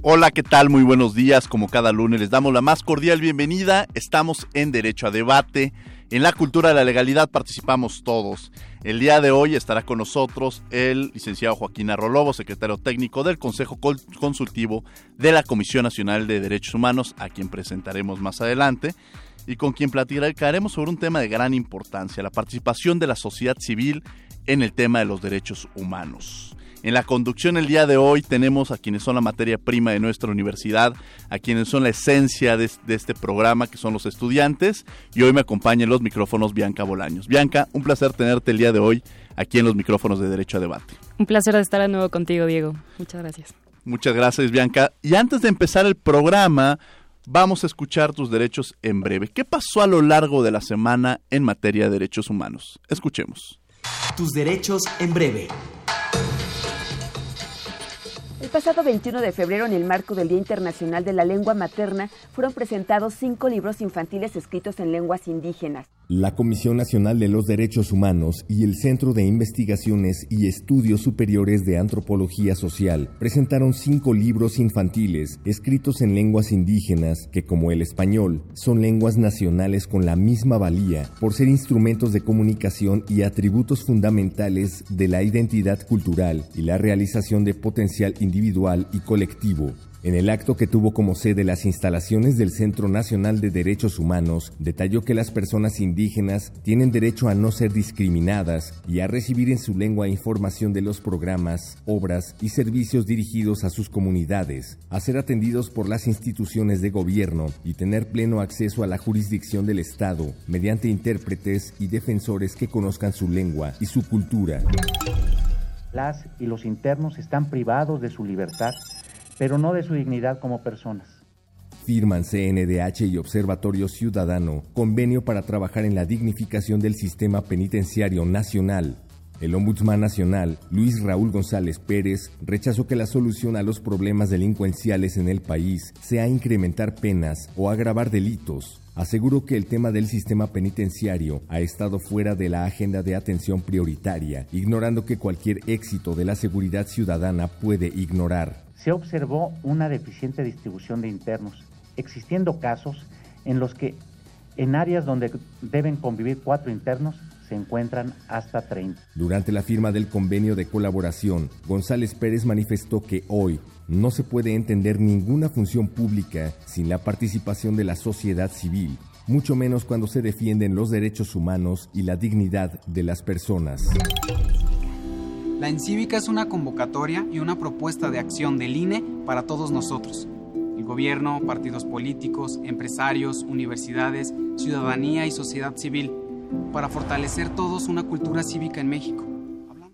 Hola, ¿qué tal? Muy buenos días. Como cada lunes les damos la más cordial bienvenida. Estamos en Derecho a Debate. En la cultura de la legalidad participamos todos. El día de hoy estará con nosotros el licenciado Joaquín Arrolobo, secretario técnico del Consejo Consultivo de la Comisión Nacional de Derechos Humanos, a quien presentaremos más adelante, y con quien platicaremos sobre un tema de gran importancia, la participación de la sociedad civil en el tema de los derechos humanos. En la conducción el día de hoy tenemos a quienes son la materia prima de nuestra universidad, a quienes son la esencia de, este programa, que son los estudiantes, y hoy me acompaña en los micrófonos Bianca Bolaños. Bianca, un placer tenerte el día de hoy aquí en los micrófonos de Derecho a Debate. Un placer estar de nuevo contigo, Diego. Muchas gracias. Muchas gracias, Bianca. Y antes de empezar el programa, vamos a escuchar tus derechos en breve. ¿Qué pasó a lo largo de la semana en materia de derechos humanos? Escuchemos. Tus derechos en breve. El pasado 21 de febrero, en el marco del Día Internacional de la Lengua Materna, fueron presentados cinco libros infantiles escritos en lenguas indígenas. La Comisión Nacional de los Derechos Humanos y el Centro de Investigaciones y Estudios Superiores de Antropología Social presentaron cinco libros infantiles escritos en lenguas indígenas que, como el español, son lenguas nacionales con la misma valía por ser instrumentos de comunicación y atributos fundamentales de la identidad cultural y la realización de potencial individual y colectivo. En el acto que tuvo como sede las instalaciones del Centro Nacional de Derechos Humanos, detalló que las personas indígenas tienen derecho a no ser discriminadas y a recibir en su lengua información de los programas, obras y servicios dirigidos a sus comunidades, a ser atendidos por las instituciones de gobierno y tener pleno acceso a la jurisdicción del Estado mediante intérpretes y defensores que conozcan su lengua y su cultura. Las y los internos están privados de su libertad pero no de su dignidad como personas. Firman CNDH y Observatorio Ciudadano convenio para trabajar en la dignificación del sistema penitenciario nacional. El Ombudsman Nacional, Luis Raúl González Pérez, rechazó que la solución a los problemas delincuenciales en el país sea incrementar penas o agravar delitos. Aseguró que el tema del sistema penitenciario ha estado fuera de la agenda de atención prioritaria, ignorando que cualquier éxito de la seguridad ciudadana puede ignorar se observó una deficiente distribución de internos, existiendo casos en los que en áreas donde deben convivir cuatro internos se encuentran hasta 30. Durante la firma del convenio de colaboración, González Pérez manifestó que hoy no se puede entender ninguna función pública sin la participación de la sociedad civil, mucho menos cuando se defienden los derechos humanos y la dignidad de las personas. La Encívica es una convocatoria y una propuesta de acción del INE para todos nosotros. El gobierno, partidos políticos, empresarios, universidades, ciudadanía y sociedad civil, para fortalecer todos una cultura cívica en México.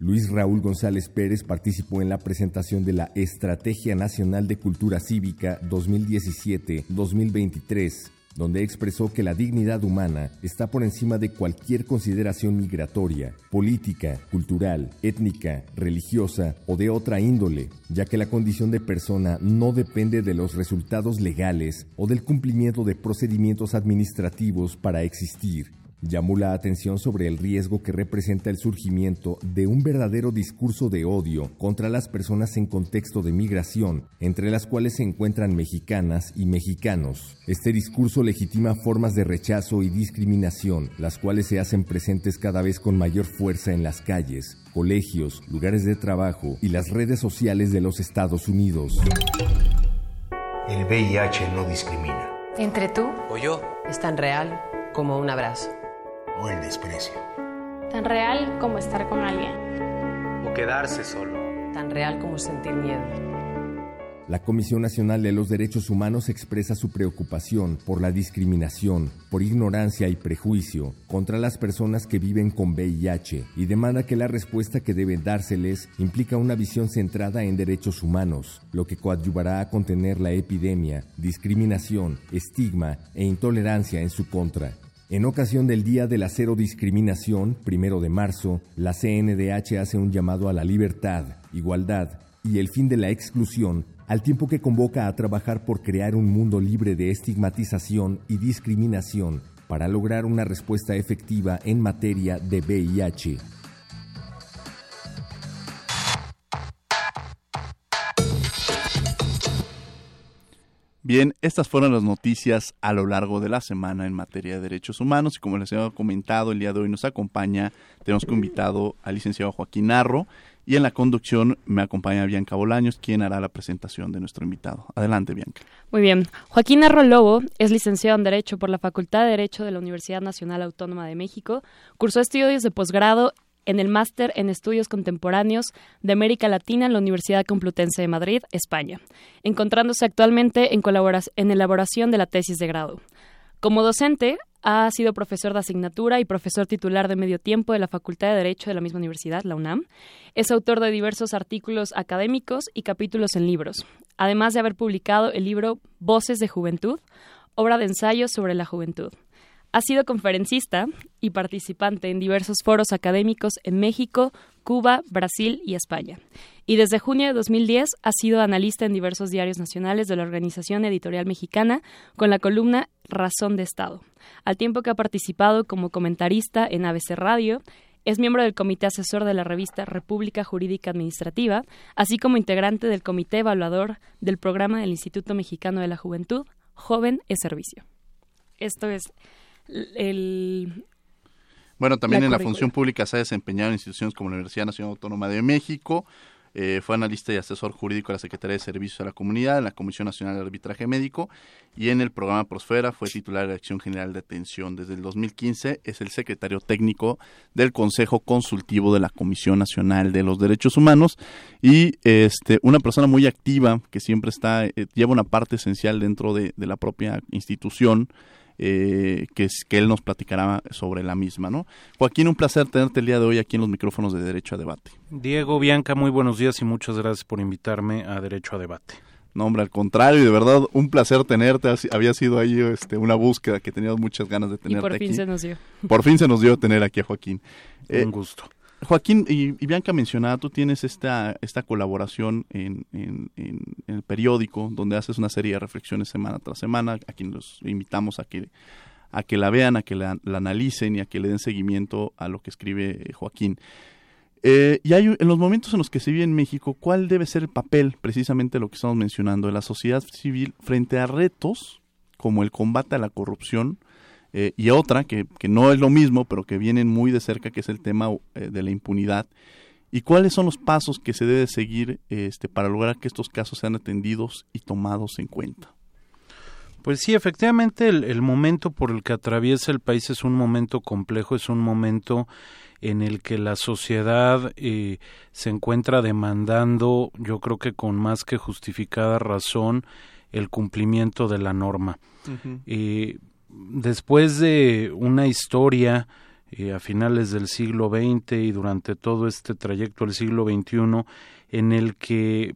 Luis Raúl González Pérez participó en la presentación de la Estrategia Nacional de Cultura Cívica 2017-2023 donde expresó que la dignidad humana está por encima de cualquier consideración migratoria, política, cultural, étnica, religiosa o de otra índole, ya que la condición de persona no depende de los resultados legales o del cumplimiento de procedimientos administrativos para existir llamó la atención sobre el riesgo que representa el surgimiento de un verdadero discurso de odio contra las personas en contexto de migración, entre las cuales se encuentran mexicanas y mexicanos. Este discurso legitima formas de rechazo y discriminación, las cuales se hacen presentes cada vez con mayor fuerza en las calles, colegios, lugares de trabajo y las redes sociales de los Estados Unidos. El VIH no discrimina. Entre tú o yo es tan real como un abrazo o el desprecio. Tan real como estar con alguien. O quedarse solo. Tan real como sentir miedo. La Comisión Nacional de los Derechos Humanos expresa su preocupación por la discriminación, por ignorancia y prejuicio contra las personas que viven con VIH y demanda que la respuesta que debe dárseles implica una visión centrada en derechos humanos, lo que coadyuvará a contener la epidemia, discriminación, estigma e intolerancia en su contra. En ocasión del Día de la Cero Discriminación, primero de marzo, la CNDH hace un llamado a la libertad, igualdad y el fin de la exclusión al tiempo que convoca a trabajar por crear un mundo libre de estigmatización y discriminación para lograr una respuesta efectiva en materia de VIH. Bien, estas fueron las noticias a lo largo de la semana en materia de derechos humanos y como les he comentado, el día de hoy nos acompaña, tenemos como invitado al licenciado Joaquín Narro y en la conducción me acompaña Bianca Bolaños, quien hará la presentación de nuestro invitado. Adelante, Bianca. Muy bien. Joaquín Narro Lobo es licenciado en Derecho por la Facultad de Derecho de la Universidad Nacional Autónoma de México. Cursó estudios de posgrado en el Máster en Estudios Contemporáneos de América Latina en la Universidad Complutense de Madrid, España, encontrándose actualmente en, en elaboración de la tesis de grado. Como docente, ha sido profesor de asignatura y profesor titular de medio tiempo de la Facultad de Derecho de la misma universidad, la UNAM. Es autor de diversos artículos académicos y capítulos en libros, además de haber publicado el libro Voces de Juventud, obra de ensayos sobre la juventud. Ha sido conferencista y participante en diversos foros académicos en México, Cuba, Brasil y España. Y desde junio de 2010 ha sido analista en diversos diarios nacionales de la Organización Editorial Mexicana con la columna Razón de Estado, al tiempo que ha participado como comentarista en ABC Radio, es miembro del comité asesor de la revista República Jurídica Administrativa, así como integrante del comité evaluador del programa del Instituto Mexicano de la Juventud, Joven es Servicio. Esto es el... Bueno, también en la función pública se ha desempeñado en instituciones como la Universidad Nacional Autónoma de México, eh, fue analista y asesor jurídico de la Secretaría de Servicios a la Comunidad, en la Comisión Nacional de Arbitraje Médico y en el programa Prosfera fue titular de la Dirección General de Atención. Desde el 2015 es el secretario técnico del Consejo Consultivo de la Comisión Nacional de los Derechos Humanos y este, una persona muy activa que siempre está, eh, lleva una parte esencial dentro de la propia institución eh, que, que él nos platicará sobre la misma. ¿no? Joaquín, un placer tenerte el día de hoy aquí en los micrófonos de Derecho a Debate. Diego, Bianca, muy buenos días y muchas gracias por invitarme a Derecho a Debate. No, hombre, al contrario, de verdad, un placer tenerte. Había sido ahí este, una búsqueda que teníamos muchas ganas de tenerte y por fin se nos dio. Por fin se nos dio tener aquí a Joaquín. un eh, gusto. Joaquín y, Bianca mencionaba, tú tienes esta, esta colaboración en, en, el periódico, donde haces una serie de reflexiones semana tras semana, a quien los invitamos a que, a que la vean, a que la, analicen y a que le den seguimiento a lo que escribe Joaquín. Eh, y hay, en los momentos en los que se vive en México, ¿cuál debe ser el papel, precisamente lo que estamos mencionando, de la sociedad civil frente a retos como el combate a la corrupción, eh, y otra que, que, no es lo mismo, pero que vienen muy de cerca, que es el tema eh, de la impunidad. ¿Y cuáles son los pasos que se debe seguir este, para lograr que estos casos sean atendidos y tomados en cuenta? Pues sí, efectivamente el, el, momento por el que atraviesa el país es un momento complejo, es un momento en el que la sociedad eh, se encuentra demandando, yo creo que con más que justificada razón, el cumplimiento de la norma después de una historia eh, a finales del siglo XX y durante todo este trayecto del siglo XXI en el que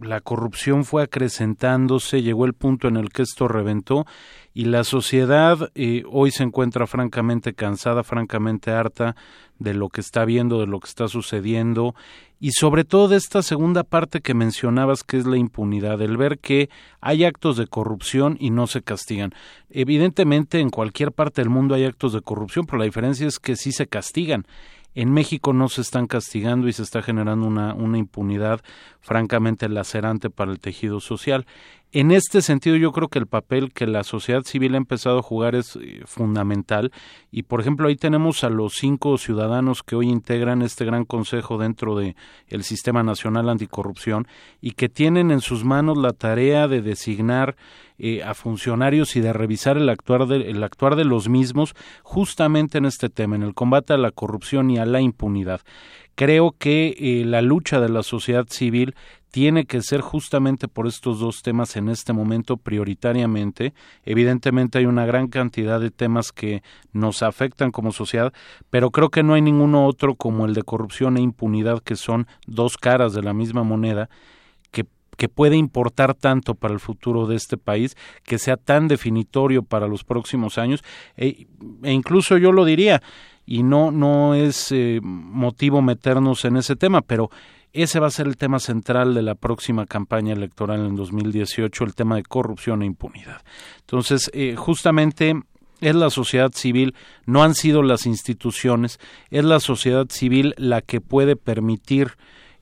la corrupción fue acrecentándose, llegó el punto en el que esto reventó y la sociedad eh, hoy se encuentra francamente cansada, francamente harta de lo que está viendo, de lo que está sucediendo y sobre todo de esta segunda parte que mencionabas que es la impunidad, el ver que hay actos de corrupción y no se castigan. Evidentemente en cualquier parte del mundo hay actos de corrupción, pero la diferencia es que sí se castigan. En México no se están castigando y se está generando una, una impunidad francamente lacerante para el tejido social. En este sentido, yo creo que el papel que la sociedad civil ha empezado a jugar es eh, fundamental. Y, por ejemplo, ahí tenemos a los cinco ciudadanos que hoy integran este gran consejo dentro del el Sistema Nacional Anticorrupción y que tienen en sus manos la tarea de designar eh, a funcionarios y de revisar el actuar de, el actuar de los mismos justamente en este tema, en el combate a la corrupción y a la impunidad creo que eh, la lucha de la sociedad civil tiene que ser justamente por estos dos temas en este momento prioritariamente. Evidentemente hay una gran cantidad de temas que nos afectan como sociedad, pero creo que no hay ninguno otro como el de corrupción e impunidad, que son dos caras de la misma moneda que que puede importar tanto para el futuro de este país, que sea tan definitorio para los próximos años, e, e incluso yo lo diría, y no, no es eh, motivo meternos en ese tema, pero ese va a ser el tema central de la próxima campaña electoral en 2018, el tema de corrupción e impunidad. Entonces, eh, justamente es la sociedad civil, no han sido las instituciones, es la sociedad civil la que puede permitir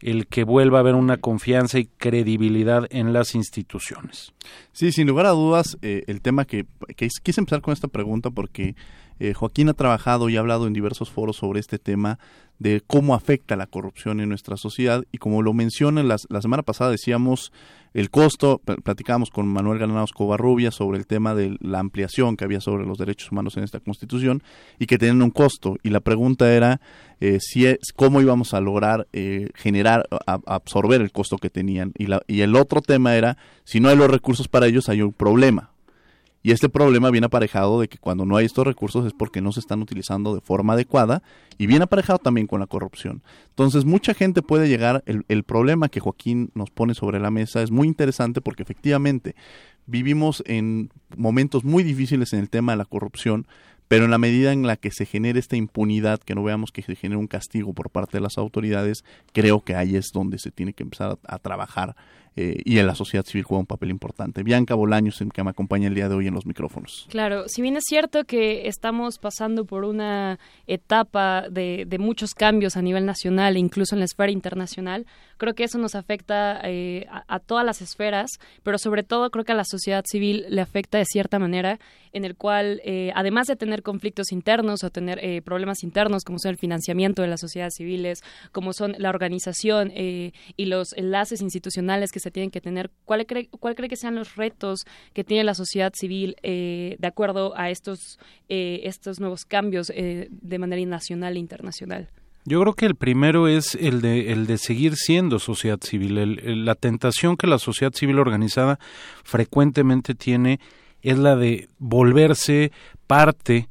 el que vuelva a haber una confianza y credibilidad en las instituciones. Sí, sin lugar a dudas, eh, el tema que, que, quise empezar con esta pregunta porque eh, Joaquín ha trabajado y ha hablado en diversos foros sobre este tema de cómo afecta la corrupción en nuestra sociedad y como lo menciona la, la semana pasada decíamos el costo, platicábamos con Manuel Granados Covarrubia sobre el tema de la ampliación que había sobre los derechos humanos en esta constitución y que tenían un costo. Y la pregunta era eh, si es, cómo íbamos a lograr eh, generar, absorber el costo que tenían. Y, la, y el otro tema era si no hay los recursos para ellos hay un problema y este problema viene aparejado de que cuando no hay estos recursos es porque no se están utilizando de forma adecuada y viene aparejado también con la corrupción. Entonces mucha gente puede llegar, el, el problema que Joaquín nos pone sobre la mesa es muy interesante porque efectivamente vivimos en momentos muy difíciles en el tema de la corrupción, pero en la medida en la que se genere esta impunidad, que no veamos que se genere un castigo por parte de las autoridades, creo que ahí es donde se tiene que empezar a, a trabajar eh, y en la sociedad civil juega un papel importante. Bianca Bolaños, que me acompaña el día de hoy en los micrófonos. Claro, si bien es cierto que estamos pasando por una etapa de, muchos cambios a nivel nacional e incluso en la esfera internacional, creo que eso nos afecta eh, a, a, todas las esferas, pero sobre todo creo que a la sociedad civil le afecta de cierta manera, en el cual, eh, además de tener conflictos internos o tener eh, problemas internos, como son el financiamiento de las sociedades civiles, como son la organización y los enlaces institucionales que se tienen que tener, ¿cuál cree, cuál cree que sean los retos que tiene la sociedad civil de acuerdo a estos, estos nuevos cambios de manera nacional e internacional? Yo creo que el primero es el de, el de seguir siendo sociedad civil. El, la tentación que la sociedad civil organizada frecuentemente tiene es la de volverse parte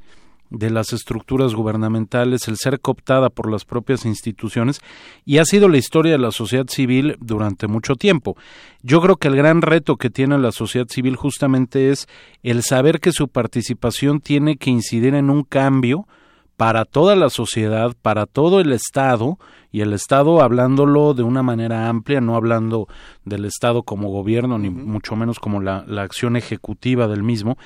de las estructuras gubernamentales, el ser cooptada por las propias instituciones, y ha sido la historia de la sociedad civil durante mucho tiempo. Yo creo que el gran reto que tiene la sociedad civil justamente es el saber que su participación tiene que incidir en un cambio, para toda la sociedad, para todo el Estado, y el Estado hablándolo de una manera amplia, no hablando del Estado como gobierno, ni mucho menos como la, la, acción ejecutiva del mismo,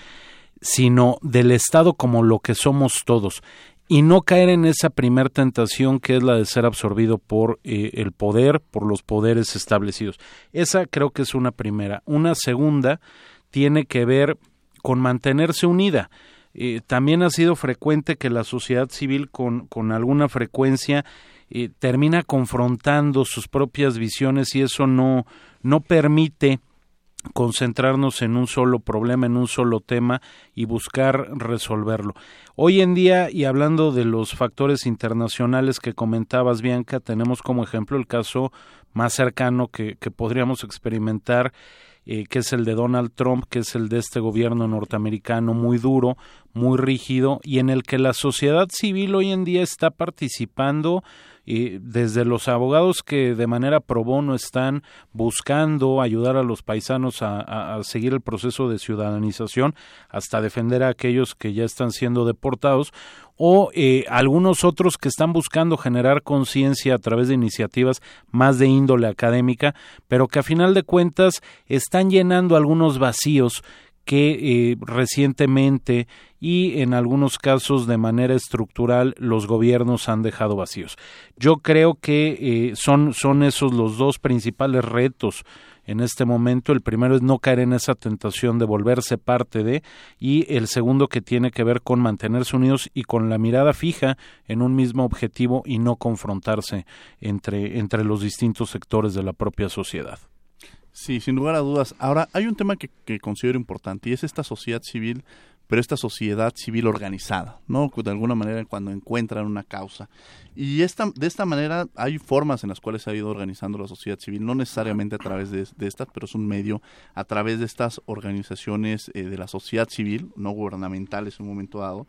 sino del Estado como lo que somos todos. Y no caer en esa primer tentación que es la de ser absorbido por eh, el poder, por los poderes establecidos. Esa creo que es una primera. Una segunda tiene que ver con mantenerse unida eh, también ha sido frecuente que la sociedad civil con, con alguna frecuencia eh, termina confrontando sus propias visiones y eso no, no permite concentrarnos en un solo problema, en un solo tema y buscar resolverlo. Hoy en día, y hablando de los factores internacionales que comentabas, Bianca, tenemos como ejemplo el caso más cercano que, que podríamos experimentar eh, que es el de Donald Trump, que es el de este gobierno norteamericano muy duro, muy rígido, y en el que la sociedad civil hoy en día está participando eh, desde los abogados que de manera pro bono están buscando ayudar a los paisanos a, a, seguir el proceso de ciudadanización hasta defender a aquellos que ya están siendo deportados o eh, algunos otros que están buscando generar conciencia a través de iniciativas más de índole académica, pero que a final de cuentas están llenando algunos vacíos que eh, recientemente y en algunos casos de manera estructural los gobiernos han dejado vacíos. Yo creo que eh, son, son esos los dos principales retos en este momento. El primero es no caer en esa tentación de volverse parte de y el segundo que tiene que ver con mantenerse unidos y con la mirada fija en un mismo objetivo y no confrontarse entre, entre los distintos sectores de la propia sociedad. Sí, sin lugar a dudas. Ahora, hay un tema que, que considero importante y es esta sociedad civil pero esta sociedad civil organizada, ¿no? De alguna manera cuando encuentran una causa. Y esta, de esta manera hay formas en las cuales se ha ido organizando la sociedad civil, no necesariamente a través de, estas, pero es un medio a través de estas organizaciones eh, de la sociedad civil, no gubernamentales en un momento dado.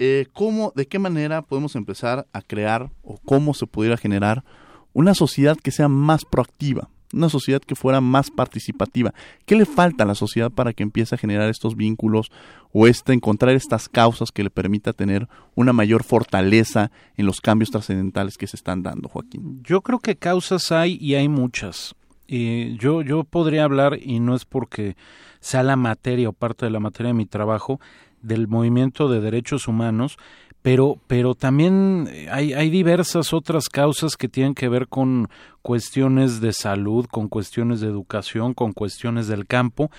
Eh, ¿cómo, ¿De qué manera podemos empezar a crear o cómo se pudiera generar una sociedad que sea más proactiva? Una sociedad que fuera más participativa. ¿Qué le falta a la sociedad para que empiece a generar estos vínculos o este, encontrar estas causas que le permita tener una mayor fortaleza en los cambios trascendentales que se están dando, Joaquín? Yo creo que causas hay y hay muchas. Eh, yo, yo podría hablar, y no es porque sea la materia o parte de la materia de mi trabajo, del movimiento de derechos humanos, pero, pero también hay, hay diversas otras causas que tienen que ver con cuestiones de salud, con cuestiones de educación, con cuestiones del campo,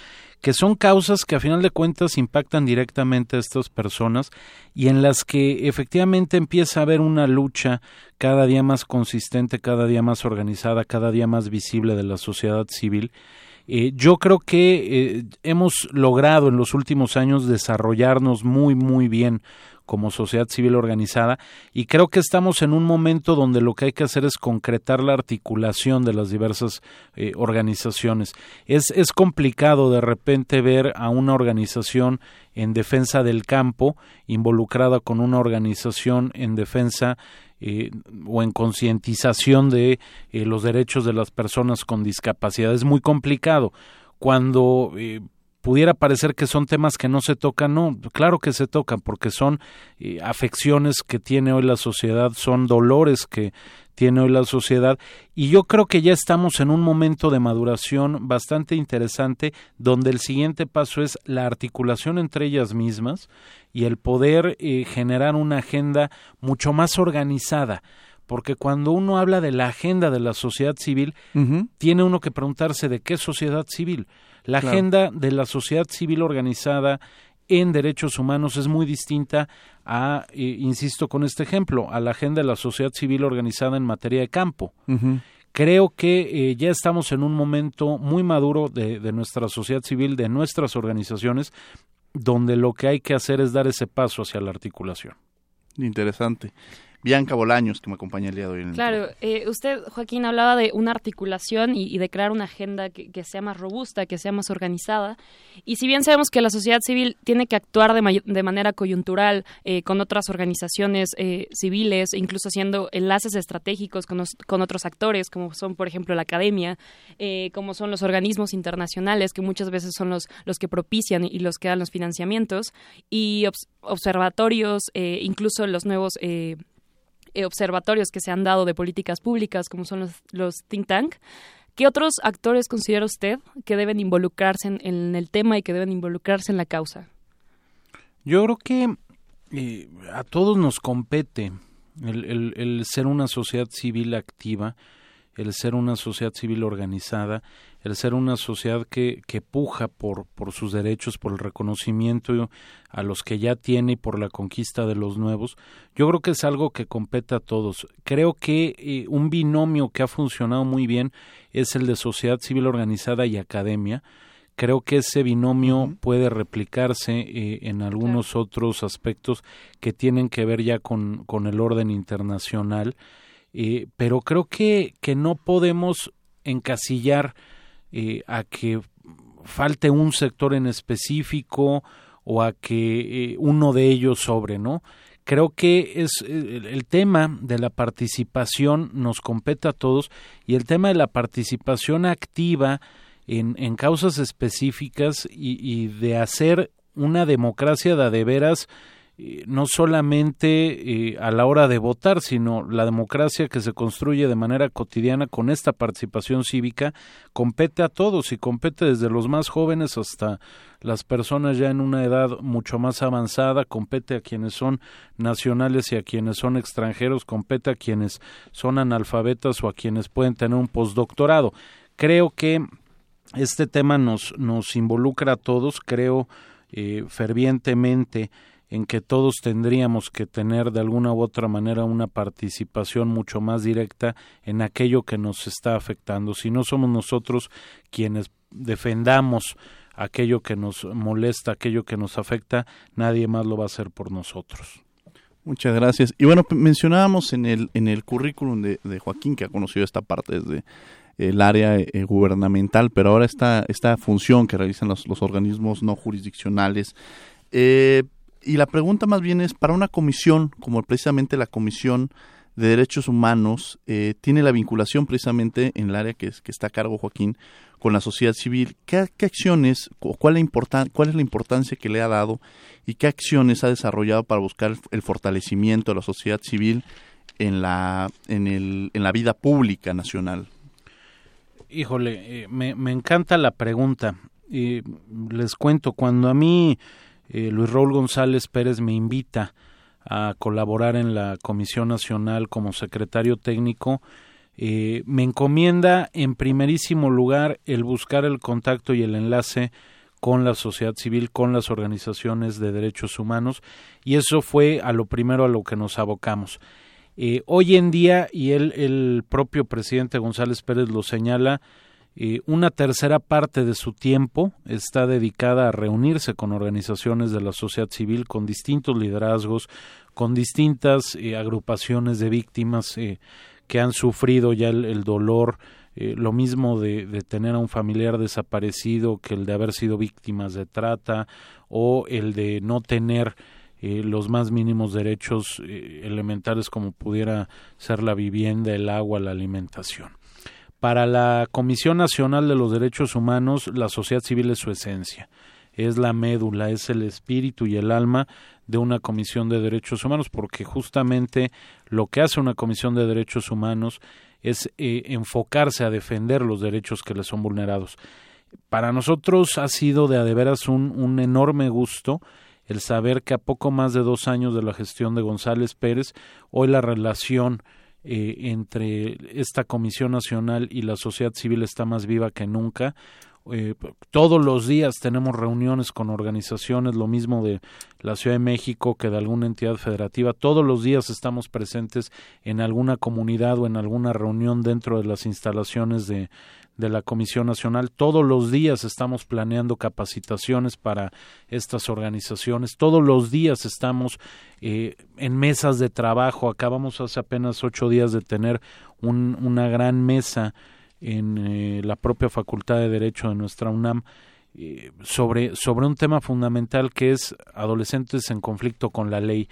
que son causas que a final de cuentas impactan directamente a estas personas y en las que efectivamente empieza a haber una lucha cada día más consistente, cada día más organizada, cada día más visible de la sociedad civil. Eh, yo creo que eh, hemos logrado en los últimos años desarrollarnos muy, muy bien como sociedad civil organizada y creo que estamos en un momento donde lo que hay que hacer es concretar la articulación de las diversas eh, organizaciones. Es, es complicado de repente ver a una organización en defensa del campo involucrada con una organización en defensa eh, o en concientización de eh, los derechos de las personas con discapacidad. Es muy complicado. Cuando pudiera parecer que son temas que no se tocan, no, claro que se tocan porque son eh, afecciones que tiene hoy la sociedad, son dolores que tiene hoy la sociedad y yo creo que ya estamos en un momento de maduración bastante interesante donde el siguiente paso es la articulación entre ellas mismas y el poder eh, generar una agenda mucho más organizada porque cuando uno habla de la agenda de la sociedad civil, tiene uno que preguntarse de qué sociedad civil. La agenda de la sociedad civil organizada en derechos humanos es muy distinta a, eh, insisto con este ejemplo, a la agenda de la sociedad civil organizada en materia de campo. Creo que eh, ya estamos en un momento muy maduro de, de nuestra sociedad civil, de nuestras organizaciones, donde lo que hay que hacer es dar ese paso hacia la articulación. Interesante. Bianca Bolaños, que me acompaña el día de hoy. claro, eh, usted, Joaquín, hablaba de una articulación y, de crear una agenda que, sea más robusta, que sea más organizada. Y si bien sabemos que la sociedad civil tiene que actuar de, de manera coyuntural eh, con otras organizaciones eh, civiles, incluso haciendo enlaces estratégicos con, con, otros actores, como son, por ejemplo, la academia, como son los organismos internacionales, que muchas veces son los, los que propician y los que dan los financiamientos, y observatorios, incluso los nuevos eh, observatorios que se han dado de políticas públicas, como son los, think tank. ¿Qué otros actores considera usted que deben involucrarse en, el tema y que deben involucrarse en la causa? Yo creo que eh, a todos nos compete el, ser una sociedad civil activa, el ser una sociedad civil organizada, el ser una sociedad que, que puja por, por sus derechos, por el reconocimiento a los que ya tiene y por la conquista de los nuevos, yo creo que es algo que compete a todos. Creo que eh, un binomio que ha funcionado muy bien es el de sociedad civil organizada y academia. Creo que ese binomio puede replicarse eh, en algunos otros aspectos que tienen que ver ya con, con el orden internacional, eh, pero creo que, que no podemos encasillar eh, a que falte un sector en específico o a que eh, uno de ellos sobre, ¿no? Creo que es eh, el tema de la participación nos compete a todos y el tema de la participación activa en, en causas específicas y, y, de hacer una democracia de, de veras eh, no solamente eh, a la hora de votar, sino la democracia que se construye de manera cotidiana con esta participación cívica compete a todos y compete desde los más jóvenes hasta las personas ya en una edad mucho más avanzada, compete a quienes son nacionales y a quienes son extranjeros, compete a quienes son analfabetas o a quienes pueden tener un postdoctorado. Creo que este tema nos, nos involucra a todos, creo eh, fervientemente en que todos tendríamos que tener de alguna u otra manera una participación mucho más directa en aquello que nos está afectando. Si no somos nosotros quienes defendamos aquello que nos molesta, aquello que nos afecta, nadie más lo va a hacer por nosotros. Muchas gracias. Y bueno, mencionábamos en el, en el currículum de, Joaquín, que ha conocido esta parte desde el área eh, gubernamental, pero ahora esta, esta función que realizan los, los organismos no jurisdiccionales. Eh, y la pregunta más bien es, para una comisión, como precisamente la Comisión de Derechos Humanos, eh, tiene la vinculación precisamente en el área que, que está a cargo Joaquín con la sociedad civil, ¿qué, acciones, cuál, cuál es la importancia que le ha dado y qué acciones ha desarrollado para buscar el fortalecimiento de la sociedad civil en la, en el, en la vida pública nacional? Híjole, eh, me, encanta la pregunta. les cuento, cuando a mí eh, Luis Raúl González Pérez me invita a colaborar en la Comisión Nacional como secretario técnico, eh, me encomienda en primerísimo lugar el buscar el contacto y el enlace con la sociedad civil, con las organizaciones de derechos humanos, y eso fue a lo primero a lo que nos abocamos. Eh, hoy en día, y él, el propio presidente González Pérez lo señala, eh, una tercera parte de su tiempo está dedicada a reunirse con organizaciones de la sociedad civil, con distintos liderazgos, con distintas agrupaciones de víctimas que han sufrido ya el, dolor, eh, lo mismo de, tener a un familiar desaparecido que el de haber sido víctimas de trata o el de no tener eh, los más mínimos derechos eh, elementales como pudiera ser la vivienda, el agua, la alimentación. Para la Comisión Nacional de los Derechos Humanos, la sociedad civil es su esencia, es la médula, es el espíritu y el alma de una comisión de derechos humanos, porque justamente lo que hace una comisión de derechos humanos es eh, enfocarse a defender los derechos que le son vulnerados. Para nosotros ha sido de a de veras un, un enorme gusto el saber que a poco más de dos años de la gestión de González Pérez, hoy la relación eh, entre esta Comisión Nacional y la sociedad civil está más viva que nunca. Eh, todos los días tenemos reuniones con organizaciones, lo mismo de la Ciudad de México que de alguna entidad federativa. Todos los días estamos presentes en alguna comunidad o en alguna reunión dentro de las instalaciones de, de la Comisión Nacional. Todos los días estamos planeando capacitaciones para estas organizaciones. Todos los días estamos eh, en mesas de trabajo. Acabamos hace apenas ocho días de tener un, una gran mesa en eh, la propia Facultad de Derecho de nuestra UNAM eh, sobre, sobre un tema fundamental que es adolescentes en conflicto con la ley,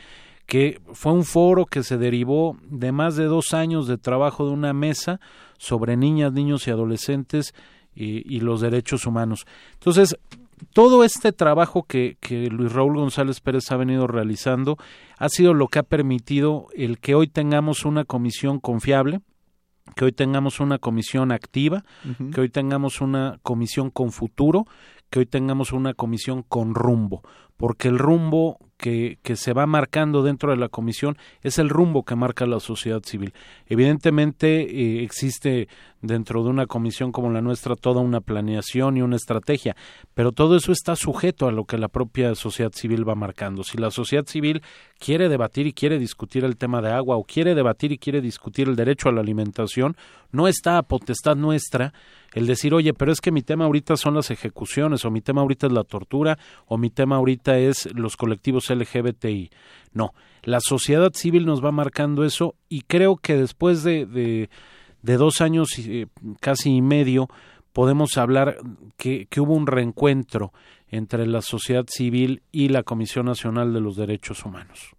que fue un foro que se derivó de más de dos años de trabajo de una mesa sobre niñas, niños y adolescentes y, los derechos humanos. Entonces, todo este trabajo que, que, Luis Raúl González Pérez ha venido realizando ha sido lo que ha permitido el que hoy tengamos una comisión confiable, que hoy tengamos una comisión activa, que hoy tengamos una comisión con futuro, que hoy tengamos una comisión con rumbo, porque el rumbo que, que, se va marcando dentro de la comisión es el rumbo que marca la sociedad civil. Evidentemente eh, existe dentro de una comisión como la nuestra toda una planeación y una estrategia, pero todo eso está sujeto a lo que la propia sociedad civil va marcando. Si la sociedad civil quiere debatir y quiere discutir el tema de agua o quiere debatir y quiere discutir el derecho a la alimentación, no está a potestad nuestra el decir, oye, pero es que mi tema ahorita son las ejecuciones, o mi tema ahorita es la tortura, o mi tema ahorita es los colectivos LGBTI. No, la sociedad civil nos va marcando eso y creo que después de, de, dos años eh, casi y medio podemos hablar que, hubo un reencuentro entre la sociedad civil y la Comisión Nacional de los Derechos Humanos.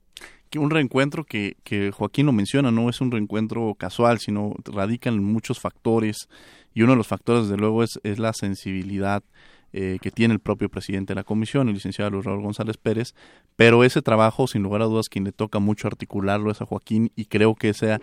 Un reencuentro que, Joaquín lo menciona, no es un reencuentro casual, sino radica en muchos factores y uno de los factores, desde luego, es, la sensibilidad eh, que tiene el propio presidente de la comisión, el licenciado Luis Raúl González Pérez, pero ese trabajo, sin lugar a dudas, quien le toca mucho articularlo es a Joaquín y creo que esa,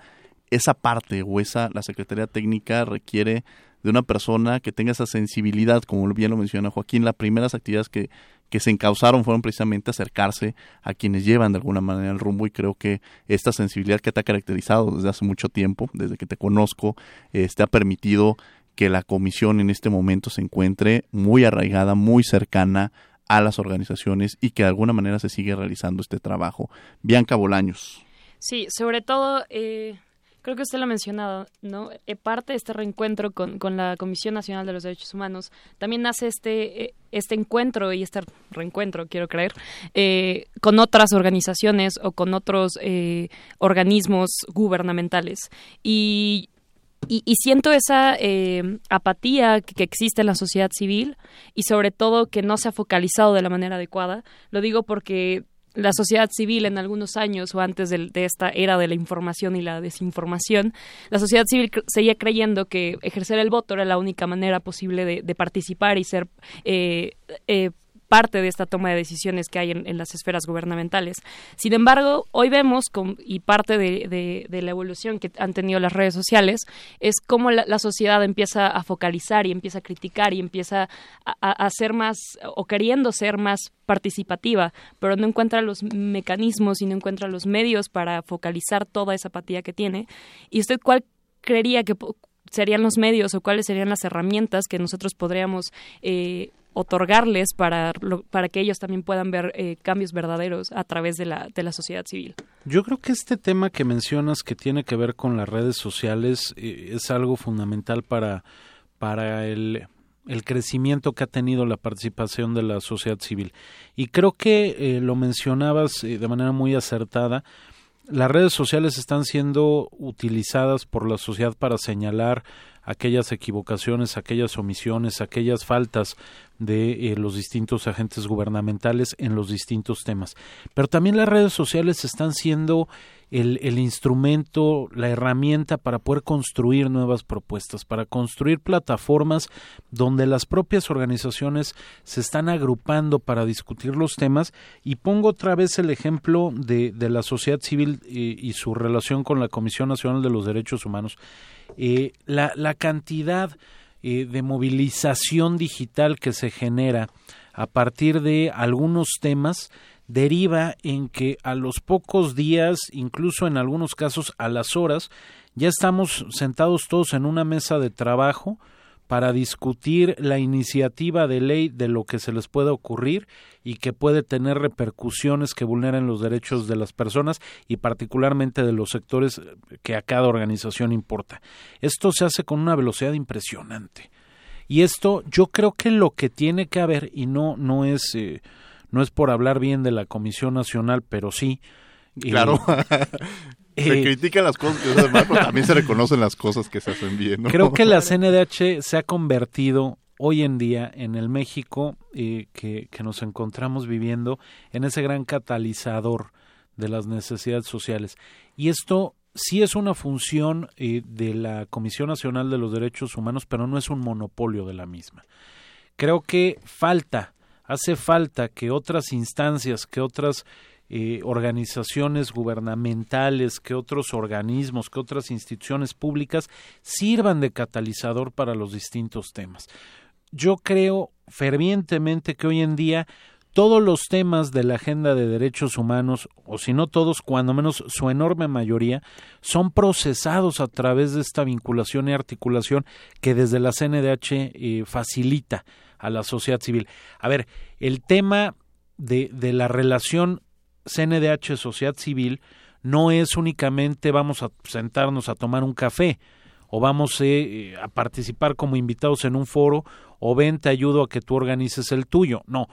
esa parte o esa, la Secretaría Técnica requiere de una persona que tenga esa sensibilidad, como bien lo menciona Joaquín, las primeras actividades que, que se encauzaron fueron precisamente acercarse a quienes llevan de alguna manera el rumbo y creo que esta sensibilidad que te ha caracterizado desde hace mucho tiempo, desde que te conozco, este ha permitido que la comisión en este momento se encuentre muy arraigada, muy cercana a las organizaciones y que de alguna manera se sigue realizando este trabajo. Bianca Bolaños. Sí, sobre todo eh, Creo que usted lo ha mencionado, ¿no? Eh, parte de este reencuentro con, con, la Comisión Nacional de los Derechos Humanos también nace este, eh, este encuentro y este reencuentro, quiero creer, eh, con otras organizaciones o con otros organismos gubernamentales. Y y, siento esa apatía que, existe en la sociedad civil y sobre todo que no se ha focalizado de la manera adecuada. Lo digo porque la sociedad civil en algunos años o antes de, de, esta era de la información y la desinformación, la sociedad civil seguía creyendo que ejercer el voto era la única manera posible de, de participar y ser eh, eh, parte de esta toma de decisiones que hay en, las esferas gubernamentales. Sin embargo, hoy vemos, y parte de, la evolución que han tenido las redes sociales, es cómo la, la, sociedad empieza a focalizar y empieza a criticar y empieza a, a, ser más, o queriendo ser más participativa, pero no encuentra los mecanismos y no encuentra los medios para focalizar toda esa apatía que tiene. ¿Y usted cuál creería que serían los medios o cuáles serían las herramientas que nosotros podríamos eh, otorgarles para, para que ellos también puedan ver eh, cambios verdaderos a través de la, de la sociedad civil. Yo creo que este tema que mencionas que tiene que ver con las redes sociales eh, es algo fundamental para, para el, el crecimiento que ha tenido la participación de la sociedad civil. Y creo que eh, lo mencionabas de manera muy acertada. Las redes sociales están siendo utilizadas por la sociedad para señalar aquellas equivocaciones, aquellas omisiones, aquellas faltas de eh, los distintos agentes gubernamentales en los distintos temas. Pero también las redes sociales están siendo el, el, instrumento, la herramienta para poder construir nuevas propuestas, para construir plataformas donde las propias organizaciones se están agrupando para discutir los temas. Y pongo otra vez el ejemplo de, de la sociedad civil y, y su relación con la Comisión Nacional de los Derechos Humanos. Eh, la, la, cantidad eh, de movilización digital que se genera a partir de algunos temas deriva en que a los pocos días, incluso en algunos casos a las horas, ya estamos sentados todos en una mesa de trabajo para discutir la iniciativa de ley de lo que se les pueda ocurrir y que puede tener repercusiones que vulneren los derechos de las personas y particularmente de los sectores que a cada organización importa. Esto se hace con una velocidad impresionante. Y esto yo creo que lo que tiene que haber y no no es eh, no es por hablar bien de la Comisión Nacional, pero sí Claro. Se eh, critican las cosas que se hacen mal, pero también se reconocen las cosas que se hacen bien. ¿no? Creo que la CNDH se ha convertido hoy en día en el México eh, que, que, nos encontramos viviendo en ese gran catalizador de las necesidades sociales. Y esto sí es una función eh, de la Comisión Nacional de los Derechos Humanos, pero no es un monopolio de la misma. Creo que falta, hace falta que otras instancias, que otras eh, organizaciones gubernamentales, que otros organismos, que otras instituciones públicas sirvan de catalizador para los distintos temas. Yo creo fervientemente que hoy en día todos los temas de la agenda de derechos humanos, o si no todos, cuando menos su enorme mayoría, son procesados a través de esta vinculación y articulación que desde la CNDH eh, facilita a la sociedad civil. A ver, el tema de, de la relación CNDH Sociedad Civil no es únicamente vamos a sentarnos a tomar un café o vamos eh, a participar como invitados en un foro o ven te ayudo a que tú organices el tuyo. No,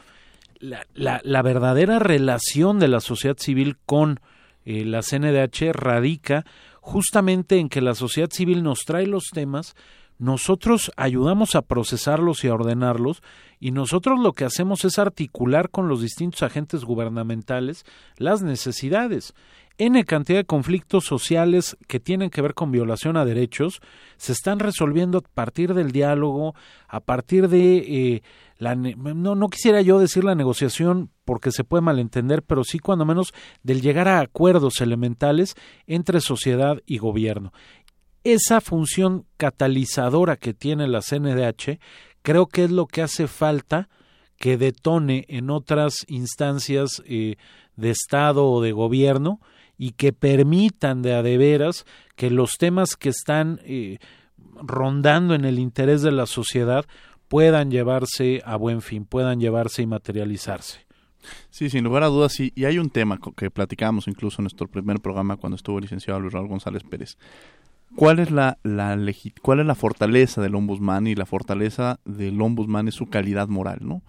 la, la, la verdadera relación de la sociedad civil con eh, la CNDH radica justamente en que la sociedad civil nos trae los temas, nosotros ayudamos a procesarlos y a ordenarlos y nosotros lo que hacemos es articular con los distintos agentes gubernamentales las necesidades. N cantidad de conflictos sociales que tienen que ver con violación a derechos se están resolviendo a partir del diálogo, a partir de eh, la no, no quisiera yo decir la negociación porque se puede malentender, pero sí cuando menos del llegar a acuerdos elementales entre sociedad y gobierno esa función catalizadora que tiene la CNDH creo que es lo que hace falta que detone en otras instancias eh, de Estado o de gobierno y que permitan de a de veras que los temas que están eh, rondando en el interés de la sociedad puedan llevarse a buen fin, puedan llevarse y materializarse. Sí, sin lugar a dudas, sí. Y hay un tema que platicábamos incluso en nuestro primer programa cuando estuvo el licenciado Luis Raúl González Pérez. ¿Cuál es la, la cuál es la fortaleza del ombudsman? Y la fortaleza del ombudsman es su calidad moral, ¿no?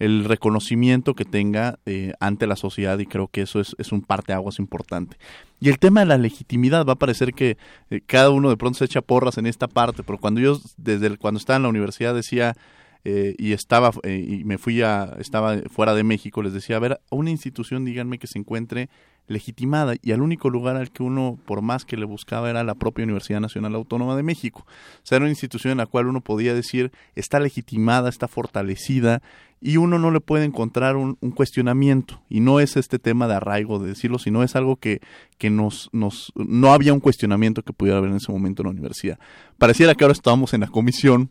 el reconocimiento que tenga eh, ante la sociedad y creo que eso es, es un parteaguas importante. Y el tema de la legitimidad va a parecer que eh, cada uno de pronto se echa porras en esta parte, pero cuando yo desde cuando estaba en la universidad decía eh, y estaba y me fui a estaba fuera de México les decía a ver una institución díganme que se encuentre legitimada y al único lugar al que uno, por más que le buscaba, era la propia Universidad Nacional Autónoma de México. O sea, era una institución en la cual uno podía decir está legitimada, está fortalecida y uno no le puede encontrar un, cuestionamiento. Y no es este tema de arraigo de decirlo, sino es algo que, que nos, nos, no había un cuestionamiento que pudiera haber en ese momento en la universidad. Pareciera que ahora estábamos en la comisión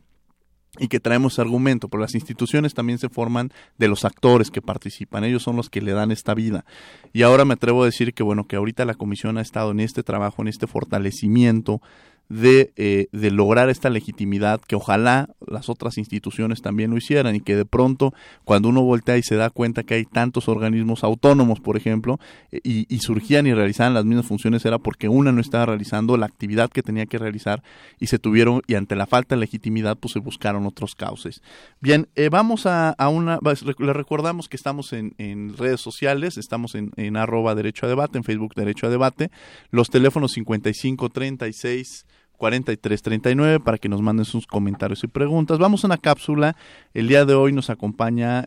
y que traemos argumento, pero las instituciones también se forman de los actores que participan, ellos son los que le dan esta vida. Y ahora me atrevo a decir que bueno, que ahorita la comisión ha estado en este trabajo, en este fortalecimiento de, eh, de, lograr esta legitimidad que ojalá las otras instituciones también lo hicieran y que de pronto cuando uno voltea y se da cuenta que hay tantos organismos autónomos, por ejemplo, y, surgían y realizaban las mismas funciones era porque una no estaba realizando la actividad que tenía que realizar y se tuvieron y ante la falta de legitimidad pues se buscaron otros cauces. Bien, eh, vamos a, a, una, le recordamos que estamos en, en redes sociales, estamos en, en arroba derecho a debate, en Facebook derecho a debate, los teléfonos 55 36 4339 para que nos manden sus comentarios y preguntas. Vamos a una cápsula. El día de hoy nos acompaña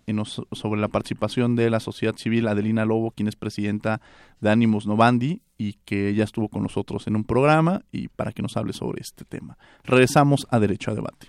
sobre la participación de la sociedad civil Adelina Lobo, quien es presidenta de Ánimos Novandi y que ya estuvo con nosotros en un programa y para que nos hable sobre este tema. Regresamos a Derecho a Debate.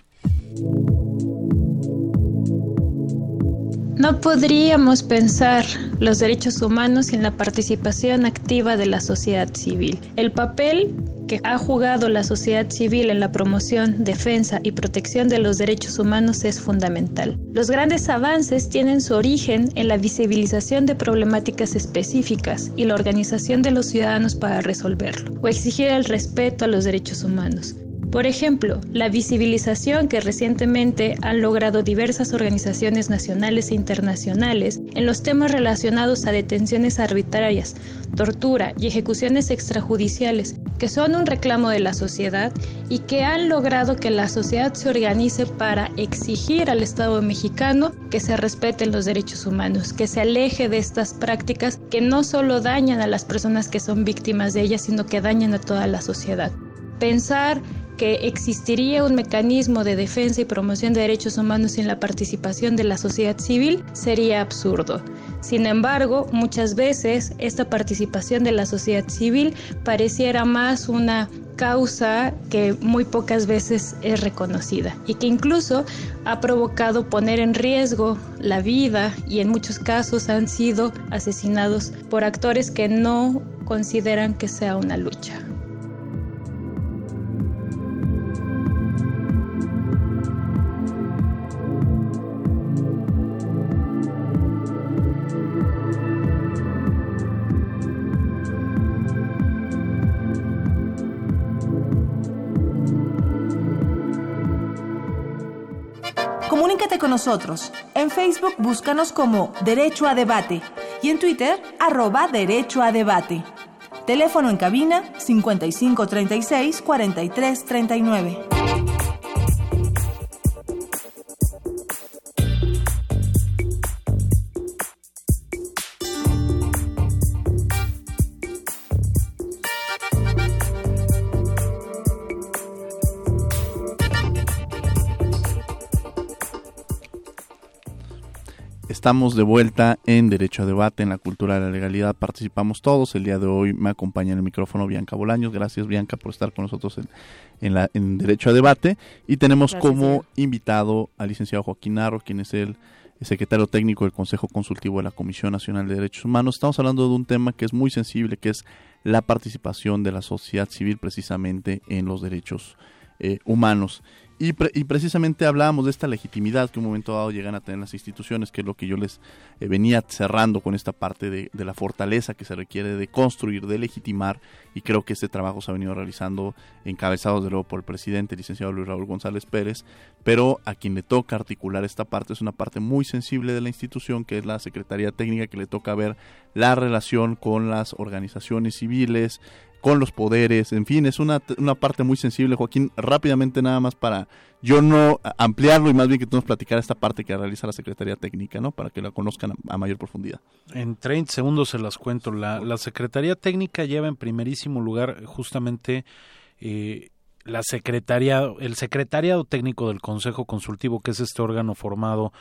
No podríamos pensar los derechos humanos sin la participación activa de la sociedad civil. El papel ha jugado la sociedad civil en la promoción, defensa y protección de los derechos humanos es fundamental. Los grandes avances tienen su origen en la visibilización de problemáticas específicas y la organización de los ciudadanos para resolverlo, o exigir el respeto a los derechos humanos. Por ejemplo, la visibilización que recientemente han logrado diversas organizaciones nacionales e internacionales en los temas relacionados a detenciones arbitrarias, tortura y ejecuciones extrajudiciales, que son un reclamo de la sociedad y que han logrado que la sociedad se organice para exigir al Estado mexicano que se respeten los derechos humanos, que se aleje de estas prácticas que no solo dañan a las personas que son víctimas de ellas, sino que dañan a toda la sociedad. Pensar que existiría un mecanismo de defensa y promoción de derechos humanos sin la participación de la sociedad civil sería absurdo. Sin embargo, muchas veces esta participación de la sociedad civil pareciera más una causa que muy pocas veces es reconocida y que incluso ha provocado poner en riesgo la vida y en muchos casos han sido asesinados por actores que no consideran que sea una lucha. Con nosotros. En Facebook búscanos como Derecho a Debate y en Twitter arroba Derecho a Debate. Teléfono en cabina 5536 4339. Estamos de vuelta en Derecho a Debate, en la cultura de la legalidad. Participamos todos. El día de hoy me acompaña en el micrófono Bianca Bolaños. Gracias, Bianca, por estar con nosotros en, la, en Derecho a Debate. Y tenemos como invitado al licenciado Joaquín Narro, quien es el secretario técnico del Consejo Consultivo de la Comisión Nacional de Derechos Humanos. Estamos hablando de un tema que es muy sensible, que es la participación de la sociedad civil precisamente en los derechos eh, humanos. Y, y, precisamente hablábamos de esta legitimidad que un momento dado llegan a tener las instituciones, que es lo que yo les eh, venía cerrando con esta parte de, la fortaleza que se requiere de construir, de legitimar, y creo que este trabajo se ha venido realizando encabezado de luego por el presidente, el licenciado Luis Raúl González Pérez, pero a quien le toca articular esta parte es una parte muy sensible de la institución, que es la Secretaría Técnica, que le toca ver la relación con las organizaciones civiles, con los poderes, en fin, es una, una parte muy sensible, Joaquín, rápidamente nada más para yo no ampliarlo y más bien que tú nos platicar esta parte que realiza la Secretaría Técnica, ¿no? Para que la conozcan a, mayor profundidad. En 30 segundos se las cuento. La, la Secretaría Técnica lleva en primerísimo lugar justamente eh, la secretaría, el secretariado técnico del Consejo Consultivo, que es este órgano formado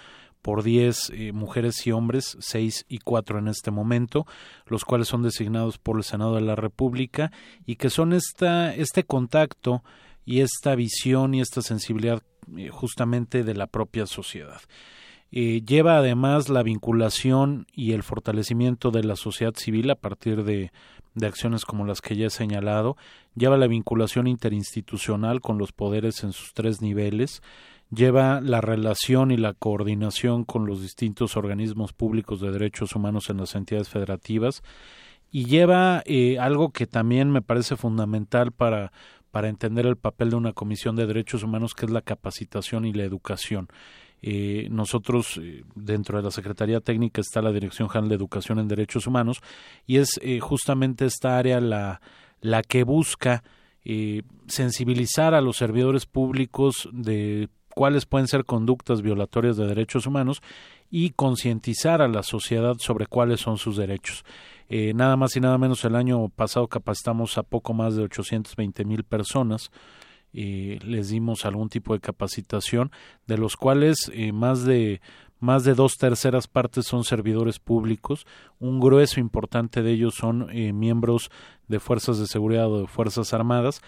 por 10 eh, mujeres y hombres, 6 y 4 en este momento, los cuales son designados por el Senado de la República y que son esta, este contacto y esta visión y esta sensibilidad eh, justamente de la propia sociedad. Eh, lleva además la vinculación y el fortalecimiento de la sociedad civil a partir de, de acciones como las que ya he señalado, lleva la vinculación interinstitucional con los poderes en sus tres niveles, lleva la relación y la coordinación con los distintos organismos públicos de derechos humanos en las entidades federativas y lleva eh, algo que también me parece fundamental para, para entender el papel de una comisión de derechos humanos, que es la capacitación y la educación. Eh, nosotros, eh, dentro de la Secretaría Técnica, está la Dirección General de Educación en Derechos Humanos y es justamente esta área la, la que busca sensibilizar a los servidores públicos de cuáles pueden ser conductas violatorias de derechos humanos y concientizar a la sociedad sobre cuáles son sus derechos. Eh, nada más y nada menos el año pasado capacitamos a poco más de 820 mil personas. y les dimos algún tipo de capacitación, de los cuales eh, más de más de dos terceras partes son servidores públicos, un grueso importante de ellos son eh, miembros de fuerzas de seguridad o de fuerzas armadas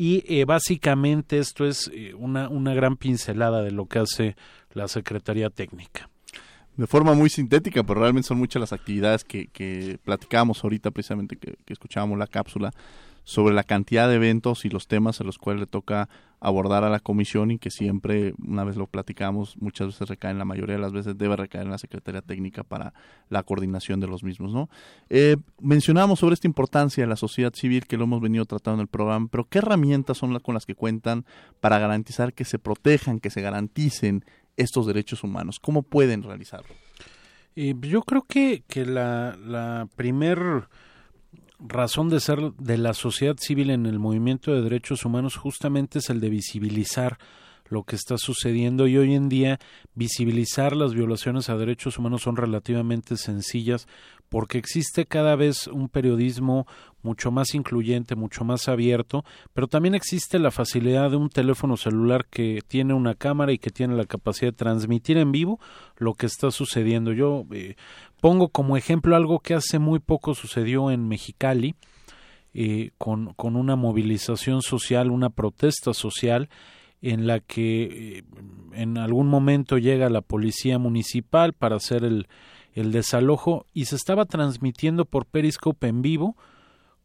y eh, básicamente esto es eh, una, una gran pincelada de lo que hace la Secretaría Técnica. De forma muy sintética, pero realmente son muchas las actividades que, que platicábamos ahorita, precisamente que, que escuchábamos la cápsula, sobre la cantidad de eventos y los temas a los cuales le toca abordar a la comisión y que siempre, una vez lo platicamos, muchas veces recaen, la mayoría de las veces debe recaer en la Secretaría Técnica para la coordinación de los mismos. ¿no? Eh, mencionamos sobre esta importancia de la sociedad civil que lo hemos venido tratando en el programa, pero ¿qué herramientas son las con las que cuentan para garantizar que se protejan, que se garanticen estos derechos humanos? ¿Cómo pueden realizarlo? Yo creo que, que la, la primer razón de ser de la sociedad civil en el movimiento de derechos humanos justamente es el de visibilizar lo que está sucediendo y hoy en día visibilizar las violaciones a derechos humanos son relativamente sencillas porque existe cada vez un periodismo mucho más incluyente, mucho más abierto, pero también existe la facilidad de un teléfono celular que tiene una cámara y que tiene la capacidad de transmitir en vivo lo que está sucediendo. Yo eh, pongo como ejemplo algo que hace muy poco sucedió en Mexicali, eh, con, con una movilización social, una protesta social, en la que eh, en algún momento llega la policía municipal para hacer el, el desalojo y se estaba transmitiendo por Periscope en vivo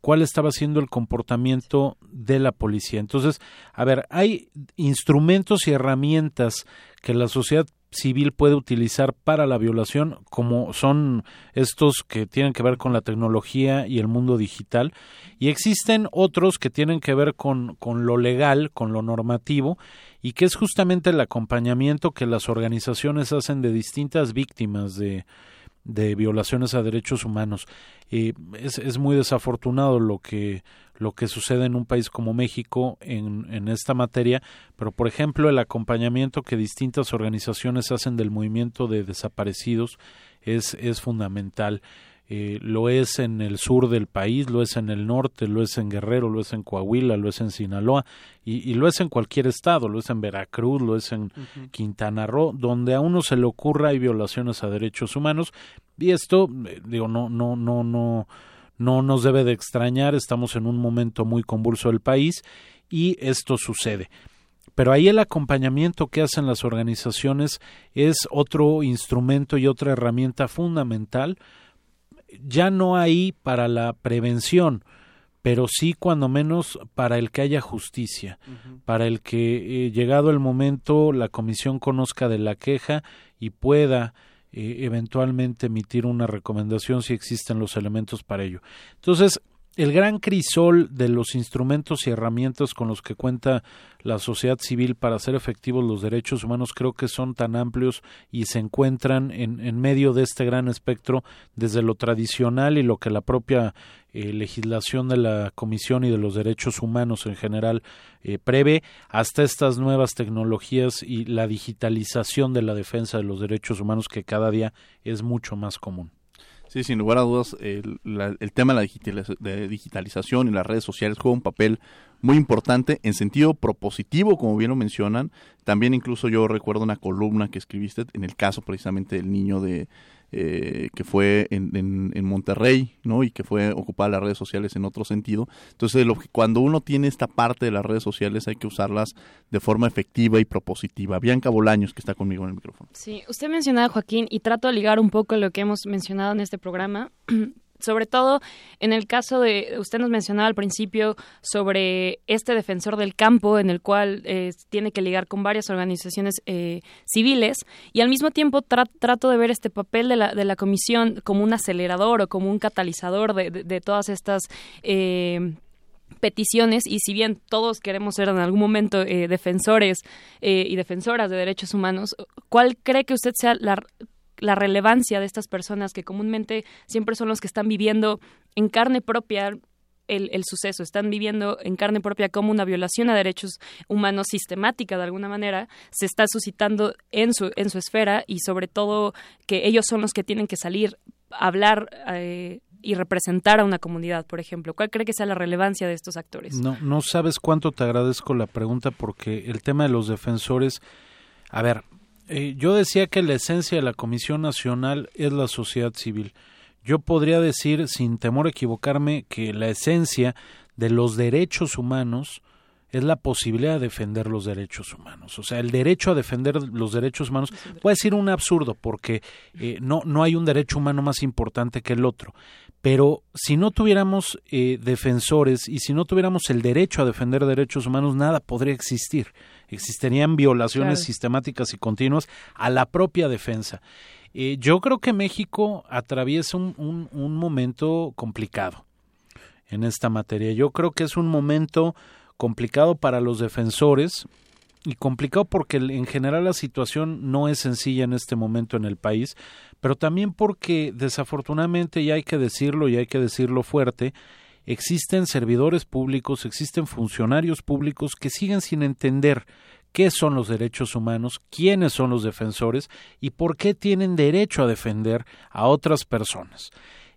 cuál estaba siendo el comportamiento de la policía. Entonces, a ver, hay instrumentos y herramientas que la sociedad civil puede utilizar para la violación, como son estos que tienen que ver con la tecnología y el mundo digital, y existen otros que tienen que ver con, con lo legal, con lo normativo, y que es justamente el acompañamiento que las organizaciones hacen de distintas víctimas de, de violaciones a derechos humanos. Eh, es, es, muy desafortunado lo que, lo que sucede en un país como México en, en esta materia, pero por ejemplo el acompañamiento que distintas organizaciones hacen del movimiento de desaparecidos es, es fundamental. Eh, lo es en el sur del país, lo es en el norte, lo es en Guerrero, lo es en Coahuila, lo es en Sinaloa y, y lo es en cualquier estado, lo es en Veracruz, lo es en Quintana Roo, donde a uno se le ocurra hay violaciones a derechos humanos y esto, eh, digo, no, no, no, no, no nos debe de extrañar, estamos en un momento muy convulso del país y esto sucede. Pero ahí el acompañamiento que hacen las organizaciones es otro instrumento y otra herramienta fundamental ya no hay para la prevención, pero sí cuando menos para el que haya justicia, para el que eh, llegado el momento la comisión conozca de la queja y pueda eh, eventualmente emitir una recomendación si existen los elementos para ello. Entonces, el gran crisol de los instrumentos y herramientas con los que cuenta la sociedad civil para hacer efectivos los derechos humanos creo que son tan amplios y se encuentran en, en medio de este gran espectro desde lo tradicional y lo que la propia eh, legislación de la Comisión y de los Derechos Humanos en general eh, prevé hasta estas nuevas tecnologías y la digitalización de la defensa de los derechos humanos que cada día es mucho más común. Sí, sin lugar a dudas, el, el tema de la digitalización y las redes sociales juega un papel muy importante en sentido propositivo, como bien lo mencionan. También incluso yo recuerdo una columna que escribiste en el caso precisamente del niño de eh, que fue en, en, Monterrey, ¿no? Y que fue ocupada las redes sociales en otro sentido. Entonces, cuando uno tiene esta parte de las redes sociales hay que usarlas de forma efectiva y propositiva. Bianca Bolaños, que está conmigo en el micrófono. Sí, usted mencionaba, Joaquín, y trato de ligar un poco lo que hemos mencionado en este programa. sobre todo en el caso de, usted nos mencionaba al principio sobre este defensor del campo en el cual eh, tiene que ligar con varias organizaciones eh, civiles y al mismo tiempo trato de ver este papel de la, de la comisión como un acelerador o como un catalizador de, de, todas estas eh, peticiones y si bien todos queremos ser en algún momento eh, defensores eh, y defensoras de derechos humanos, ¿cuál cree que usted sea la, la relevancia de estas personas que comúnmente siempre son los que están viviendo en carne propia el, el, suceso, están viviendo en carne propia como una violación a derechos humanos sistemática de alguna manera, se está suscitando en su, en su esfera y sobre todo que ellos son los que tienen que salir a hablar eh, y representar a una comunidad, por ejemplo. ¿Cuál cree que sea la relevancia de estos actores? No, no sabes cuánto te agradezco la pregunta porque el tema de los defensores, a ver, eh, yo decía que la esencia de la Comisión Nacional es la sociedad civil. Yo podría decir, sin temor a equivocarme, que la esencia de los derechos humanos es la posibilidad de defender los derechos humanos. O sea, el derecho a defender los derechos humanos puede ser un absurdo porque eh, no, no hay un derecho humano más importante que el otro. Pero si no tuviéramos eh, defensores y si no tuviéramos el derecho a defender derechos humanos, nada podría existir existirían violaciones sistemáticas y continuas a la propia defensa. Eh, yo creo que México atraviesa un, un, momento complicado en esta materia. Yo creo que es un momento complicado para los defensores y complicado porque en general la situación no es sencilla en este momento en el país, pero también porque desafortunadamente, y hay que decirlo y hay que decirlo fuerte, existen servidores públicos, existen funcionarios públicos que siguen sin entender qué son los derechos humanos, quiénes son los defensores y por qué tienen derecho a defender a otras personas.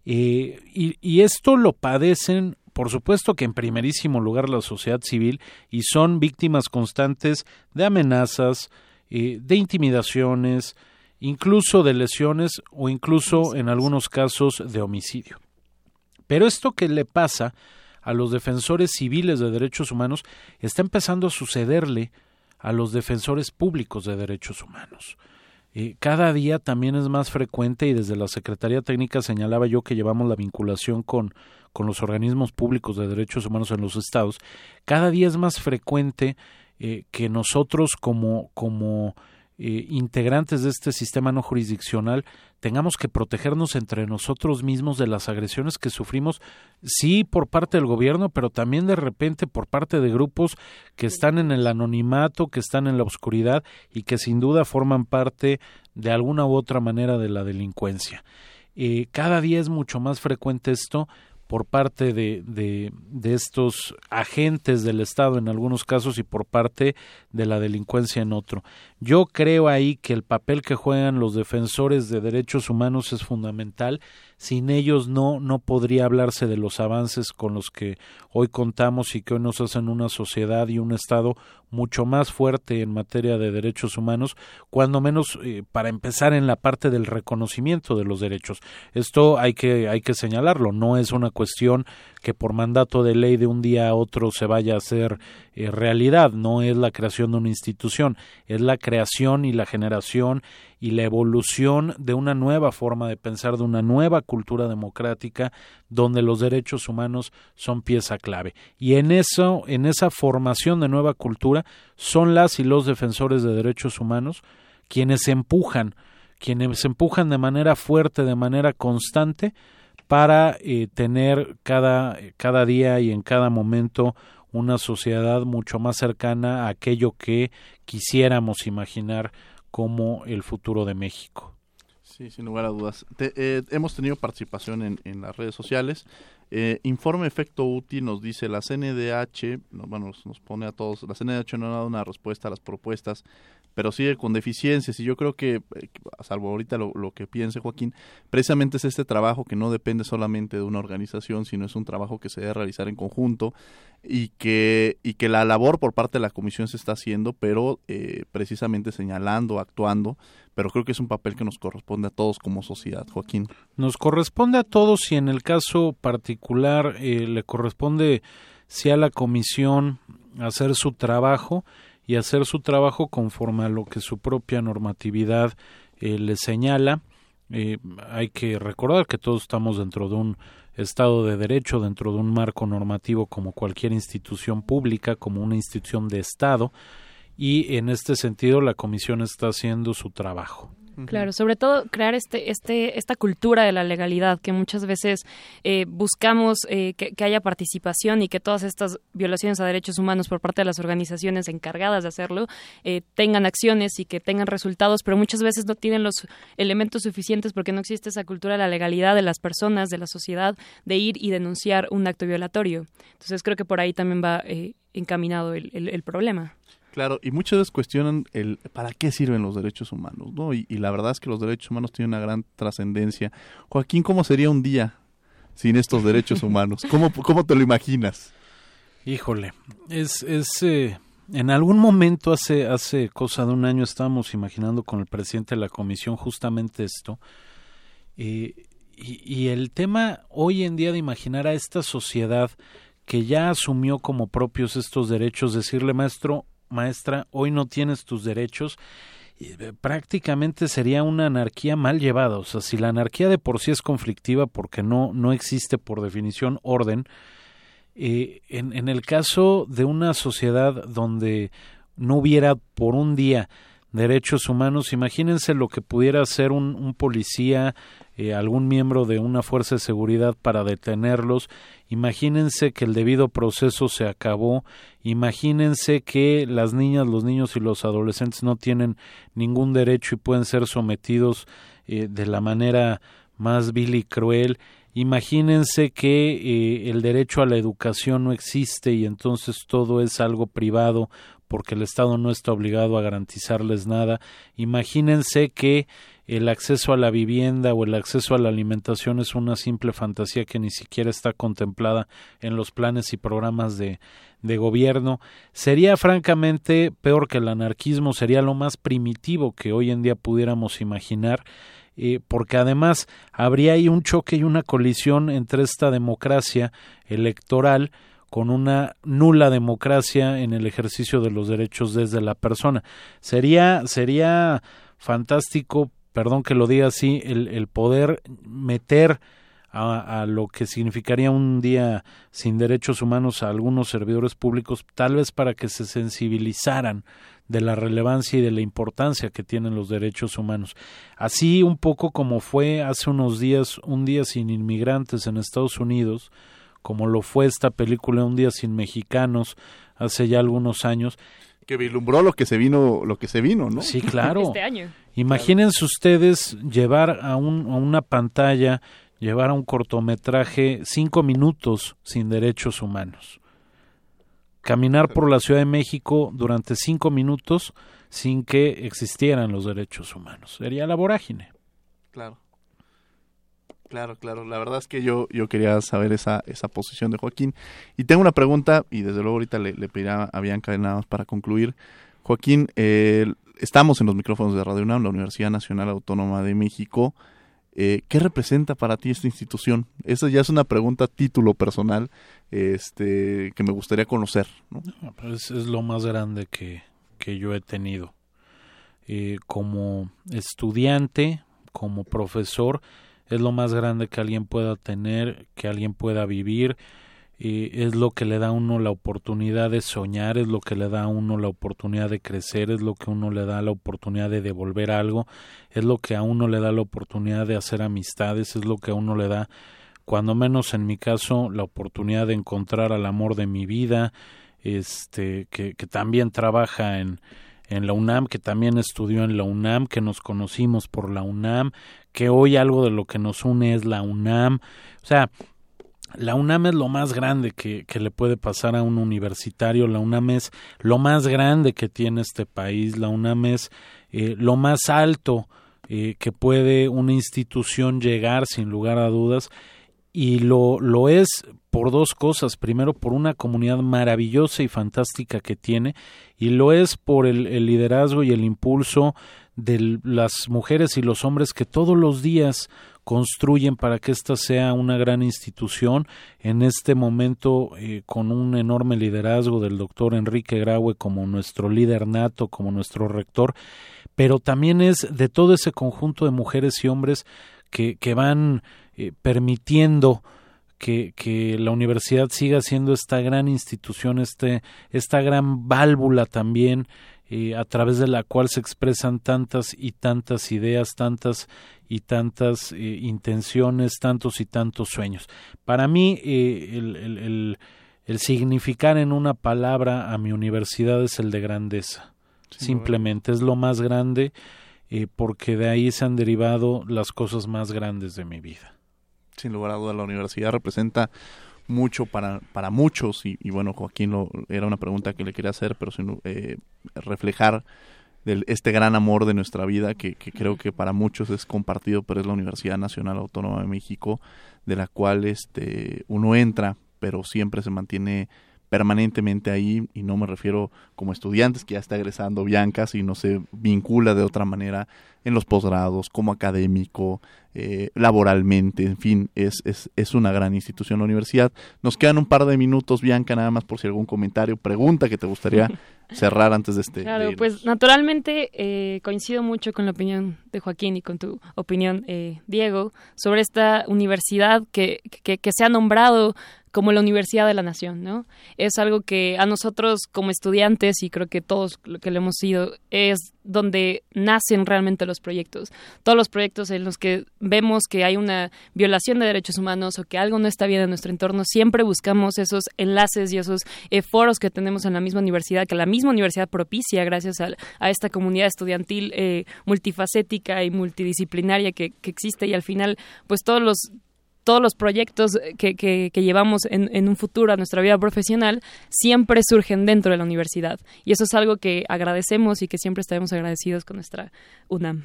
Eh, y, esto lo padecen, por supuesto que en primerísimo lugar la sociedad civil y son víctimas constantes de amenazas, eh, de intimidaciones, incluso de lesiones o incluso en algunos casos de homicidio. Pero esto que le pasa a los defensores civiles de derechos humanos está empezando a sucederle a los defensores públicos de derechos humanos. cada día también es más frecuente y desde la Secretaría Técnica señalaba yo que llevamos la vinculación con, con los organismos públicos de derechos humanos en los estados, cada día es más frecuente eh, que nosotros como, como eh, integrantes de este sistema no jurisdiccional tengamos que protegernos entre nosotros mismos de las agresiones que sufrimos, sí por parte del gobierno, pero también de repente por parte de grupos que están en el anonimato, que están en la oscuridad y que sin duda forman parte de alguna u otra manera de la delincuencia. Eh, cada día es mucho más frecuente esto por parte de, de, de, estos agentes del Estado en algunos casos y por parte de la delincuencia en otro. Yo creo ahí que el papel que juegan los defensores de derechos humanos es fundamental. Sin ellos no, no podría hablarse de los avances con los que hoy contamos y que hoy nos hacen una sociedad y un Estado mucho más fuerte en materia de derechos humanos, cuando menos eh, para empezar en la parte del reconocimiento de los derechos. Esto hay que, hay que señalarlo, no es una cuestión que por mandato de ley de un día a otro se vaya a hacer eh, realidad, no es la creación de una institución, es la creación y la generación y la evolución de una nueva forma de pensar, de una nueva cultura democrática donde los derechos humanos son pieza clave. Y en eso, en esa formación de nueva cultura, son las y los defensores de derechos humanos quienes empujan, quienes empujan de manera fuerte, de manera constante, para eh, tener cada, cada día y en cada momento una sociedad mucho más cercana a aquello que quisiéramos imaginar como el futuro de México. Sí, sin lugar a dudas. Eh, hemos tenido participación en, en las redes sociales. Eh, informe efecto útil nos dice la CNDH, bueno, nos, pone a todos, la CNDH no ha dado una respuesta a las propuestas pero sigue con deficiencias y yo creo que, eh, salvo ahorita lo, que piense Joaquín, precisamente es este trabajo que no depende solamente de una organización, sino es un trabajo que se debe realizar en conjunto y que, y que la labor por parte de la comisión se está haciendo, pero eh, precisamente señalando, actuando, pero creo que es un papel que nos corresponde a todos como sociedad, Joaquín. Nos corresponde a todos y en el caso particular eh, le corresponde si a la comisión hacer su trabajo y hacer su trabajo conforme a lo que su propia normatividad eh, le señala. Eh, hay que recordar que todos estamos dentro de un Estado de Derecho, dentro de un marco normativo como cualquier institución pública, como una institución de Estado, y en este sentido la Comisión está haciendo su trabajo. Claro, sobre todo crear este, este, esta cultura de la legalidad que muchas veces eh, buscamos eh, que, haya participación y que todas estas violaciones a derechos humanos por parte de las organizaciones encargadas de hacerlo eh, tengan acciones y que tengan resultados, pero muchas veces no tienen los elementos suficientes porque no existe esa cultura de la legalidad de las personas, de la sociedad, de ir y denunciar un acto violatorio. Entonces creo que por ahí también va encaminado el, el problema. Claro, y muchas veces cuestionan el para qué sirven los derechos humanos, ¿no? Y, la verdad es que los derechos humanos tienen una gran trascendencia. Joaquín, ¿cómo sería un día sin estos derechos humanos? ¿Cómo, cómo te lo imaginas? Híjole, es, es eh, en algún momento hace, hace cosa de un año estábamos imaginando con el presidente de la comisión justamente esto. Eh, y, y el tema hoy en día de imaginar a esta sociedad que ya asumió como propios estos derechos, decirle, maestro, maestra, hoy no tienes tus derechos, eh, prácticamente sería una anarquía mal llevada. O sea, si la anarquía de por sí es conflictiva porque no, no existe por definición orden, eh, en, en el caso de una sociedad donde no hubiera por un día derechos humanos, imagínense lo que pudiera hacer un, policía eh, algún miembro de una fuerza de seguridad para detenerlos. Imagínense que el debido proceso se acabó. Imagínense que las niñas, los niños y los adolescentes no tienen ningún derecho y pueden ser sometidos eh, de la manera más vil y cruel. Imagínense que eh, el derecho a la educación no existe y entonces todo es algo privado porque el Estado no está obligado a garantizarles nada. Imagínense que el acceso a la vivienda o el acceso a la alimentación es una simple fantasía que ni siquiera está contemplada en los planes y programas de, de gobierno. Sería francamente peor que el anarquismo, sería lo más primitivo que hoy en día pudiéramos imaginar. Eh, porque además habría ahí un choque y una colisión entre esta democracia electoral con una nula democracia en el ejercicio de los derechos desde la persona. Sería, sería fantástico perdón que lo diga así, el, el poder meter a, a, lo que significaría un día sin derechos humanos a algunos servidores públicos, tal vez para que se sensibilizaran de la relevancia y de la importancia que tienen los derechos humanos. Así un poco como fue hace unos días un día sin inmigrantes en Estados Unidos, como lo fue esta película Un día sin mexicanos hace ya algunos años, que vislumbró lo que se vino, lo que se vino, ¿no? Sí, claro. Este año. Imagínense ustedes llevar a, un, a una pantalla, llevar a un cortometraje cinco minutos sin derechos humanos. Caminar por la Ciudad de México durante cinco minutos sin que existieran los derechos humanos. Sería la vorágine. Claro. Claro, claro. La verdad es que yo, yo quería saber esa, esa posición de Joaquín. Y tengo una pregunta, y desde luego ahorita le, le pedirá a Bianca para concluir. Joaquín, eh, estamos en los micrófonos de Radio UNAM, la Universidad Nacional Autónoma de México. Eh, ¿Qué representa para ti esta institución? Esa ya es una pregunta título personal este, que me gustaría conocer. ¿no? es, lo más grande que, que yo he tenido. Eh, como estudiante, como profesor, es lo más grande que alguien pueda tener, que alguien pueda vivir es lo que le da a uno la oportunidad de soñar, es lo que le da a uno la oportunidad de crecer, es lo que uno le da la oportunidad de devolver algo, es lo que a uno le da la oportunidad de hacer amistades, es lo que a uno le da, cuando menos en mi caso, la oportunidad de encontrar al amor de mi vida, este, que, que también trabaja en, en la UNAM, que también estudió en la UNAM, que nos conocimos por la UNAM, que hoy algo de lo que nos une es la UNAM. O sea, la UNAM es lo más grande que, que, le puede pasar a un universitario, la UNAM es lo más grande que tiene este país, la UNAM es eh, lo más alto eh, que puede una institución llegar sin lugar a dudas y lo, lo es por dos cosas. Primero, por una comunidad maravillosa y fantástica que tiene, y lo es por el, el liderazgo y el impulso de las mujeres y los hombres que todos los días construyen para que esta sea una gran institución. En este momento, eh, con un enorme liderazgo del doctor Enrique Graue como nuestro líder nato, como nuestro rector, pero también es de todo ese conjunto de mujeres y hombres que, que van eh, permitiendo que, que, la universidad siga siendo esta gran institución, este, esta gran válvula también eh, a través de la cual se expresan tantas y tantas ideas, tantas y tantas eh, intenciones, tantos y tantos sueños. Para mí, eh, el, el, el, significar en una palabra a mi universidad es el de grandeza. Simplemente es lo más grande porque de ahí se han derivado las cosas más grandes de mi vida. Sin lugar a duda, la universidad representa mucho para, para muchos y, bueno, Joaquín lo, era una pregunta que le quería hacer, pero sin, eh, reflejar del, este gran amor de nuestra vida que, que, creo que para muchos es compartido, pero es la Universidad Nacional Autónoma de México, de la cual este, uno entra, pero siempre se mantiene permanentemente ahí y no me refiero como estudiantes que ya está egresando Bianca, sino se vincula de otra manera en los posgrados, como académico, eh, laboralmente, en fin, es, es, es una gran institución la universidad. Nos quedan un par de minutos, Bianca, nada más por si algún comentario, pregunta que te gustaría cerrar antes de este. Claro, pues naturalmente eh, coincido mucho con la opinión de Joaquín y con tu opinión, eh, Diego, sobre esta universidad que, que, que se ha nombrado como la Universidad de la Nación, ¿no? Es algo que a nosotros como estudiantes y creo que todos lo que le hemos sido es donde nacen realmente los proyectos. Todos los proyectos en los que vemos que hay una violación de derechos humanos o que algo no está bien en nuestro entorno, siempre buscamos esos enlaces y esos eh, foros que tenemos en la misma universidad, que la misma universidad propicia gracias a, esta comunidad estudiantil eh, multifacética y multidisciplinaria que, que existe y al final pues todos los todos los proyectos que, que, llevamos en, en, un futuro a nuestra vida profesional siempre surgen dentro de la universidad. Y eso es algo que agradecemos y que siempre estaremos agradecidos con nuestra UNAM.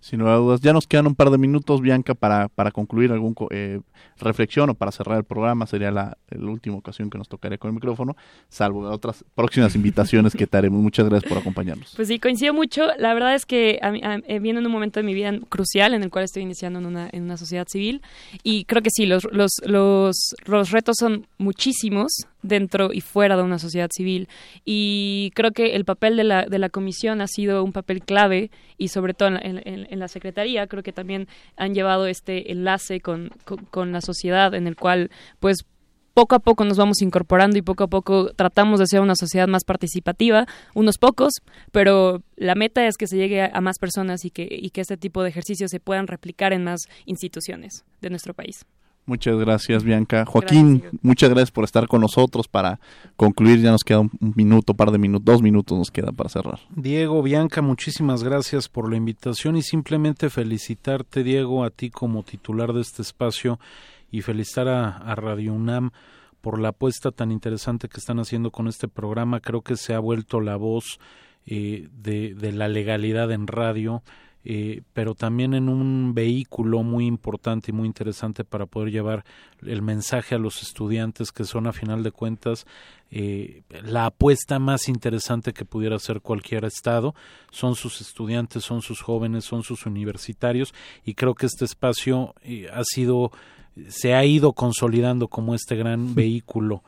Sin lugar a dudas. Ya nos quedan un par de minutos, Bianca, para, para concluir algún eh, reflexión o para cerrar el programa. Sería la, última ocasión que nos tocaría con el micrófono, salvo otras próximas invitaciones que te haremos. Muchas gracias por acompañarnos. Pues sí, coincido mucho. La verdad es que a, eh, viene en un momento de mi vida crucial en el cual estoy iniciando en una, en una sociedad civil y creo que sí, los, los, los, los retos son muchísimos dentro y fuera de una sociedad civil. Y creo que el papel de la, de la comisión ha sido un papel clave y sobre todo en, en, la Secretaría creo que también han llevado este enlace con, con, la sociedad en el cual pues poco a poco nos vamos incorporando y poco a poco tratamos de ser una sociedad más participativa, unos pocos, pero la meta es que se llegue a, más personas y que, y que este tipo de ejercicios se puedan replicar en más instituciones de nuestro país. Muchas gracias, Bianca. Joaquín, muchas gracias por estar con nosotros para concluir. Ya nos queda un, minuto, par de minutos, dos minutos nos queda para cerrar. Diego, Bianca, muchísimas gracias por la invitación y simplemente felicitarte, Diego, a ti como titular de este espacio y felicitar a, Radio UNAM por la apuesta tan interesante que están haciendo con este programa. Creo que se ha vuelto la voz eh, de, de la legalidad en radio eh, pero también en un vehículo muy importante y muy interesante para poder llevar el mensaje a los estudiantes que son a final de cuentas eh, la apuesta más interesante que pudiera hacer cualquier estado. Son sus estudiantes, son sus jóvenes, son sus universitarios y creo que este espacio eh, ha sido se ha ido consolidando como este gran vehículo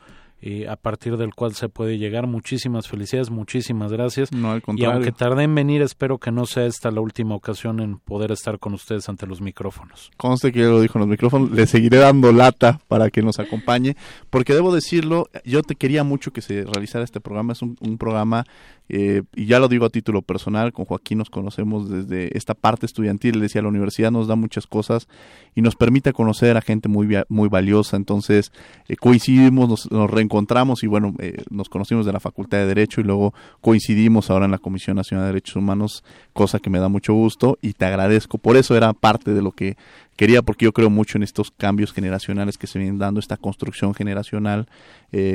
eh, a partir del cual se puede llegar. Muchísimas felicidades, muchísimas gracias. y aunque tardé en venir, espero que no sea esta la última ocasión en poder estar con ustedes ante los micrófonos. Conste que yo lo dijo en los micrófonos, le seguiré dando lata para que nos acompañe, porque debo decirlo, yo te quería mucho que se realizara este programa, es un, un programa eh, y ya lo digo a título personal, con Joaquín nos conocemos desde esta parte estudiantil, le decía, la universidad nos da muchas cosas y nos permite conocer a gente muy, muy valiosa, entonces eh, coincidimos, nos, reencontramos y bueno, eh, nos conocimos de la Facultad de Derecho y luego coincidimos ahora en la Comisión Nacional de Derechos Humanos, cosa que me da mucho gusto y te agradezco, por eso era parte de lo que quería porque yo creo mucho en estos cambios generacionales que se vienen dando, esta construcción generacional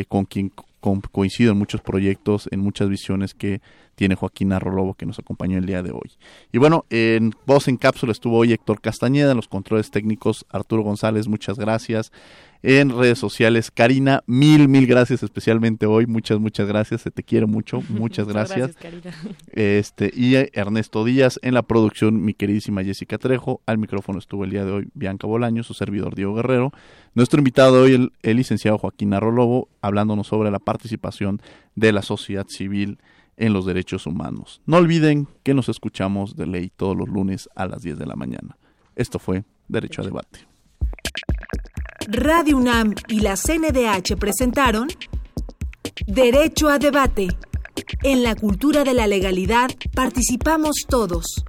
con quien coincido en muchos proyectos, en muchas visiones que tiene Joaquín Arrolobo que nos acompañó el día de hoy. Y bueno, en voz en cápsula estuvo hoy Héctor Castañeda, en los controles técnicos Arturo González, muchas gracias. En redes sociales, Karina, mil, mil gracias, especialmente hoy, muchas, muchas gracias, se te quiere mucho, muchas gracias. Este, y Ernesto Díaz, en la producción, mi queridísima Jessica Trejo, al micrófono estuvo el día de hoy Bianca Bolaño, su servidor Diego Guerrero, nuestro invitado hoy, el, el licenciado Joaquín Arrolobo, hablándonos sobre la participación de la sociedad civil en los derechos humanos. No olviden que nos escuchamos de ley todos los lunes a las 10 de la mañana. Esto fue Derecho a Debate. Radio UNAM y la CNDH presentaron Derecho a Debate. En la cultura de la legalidad participamos todos.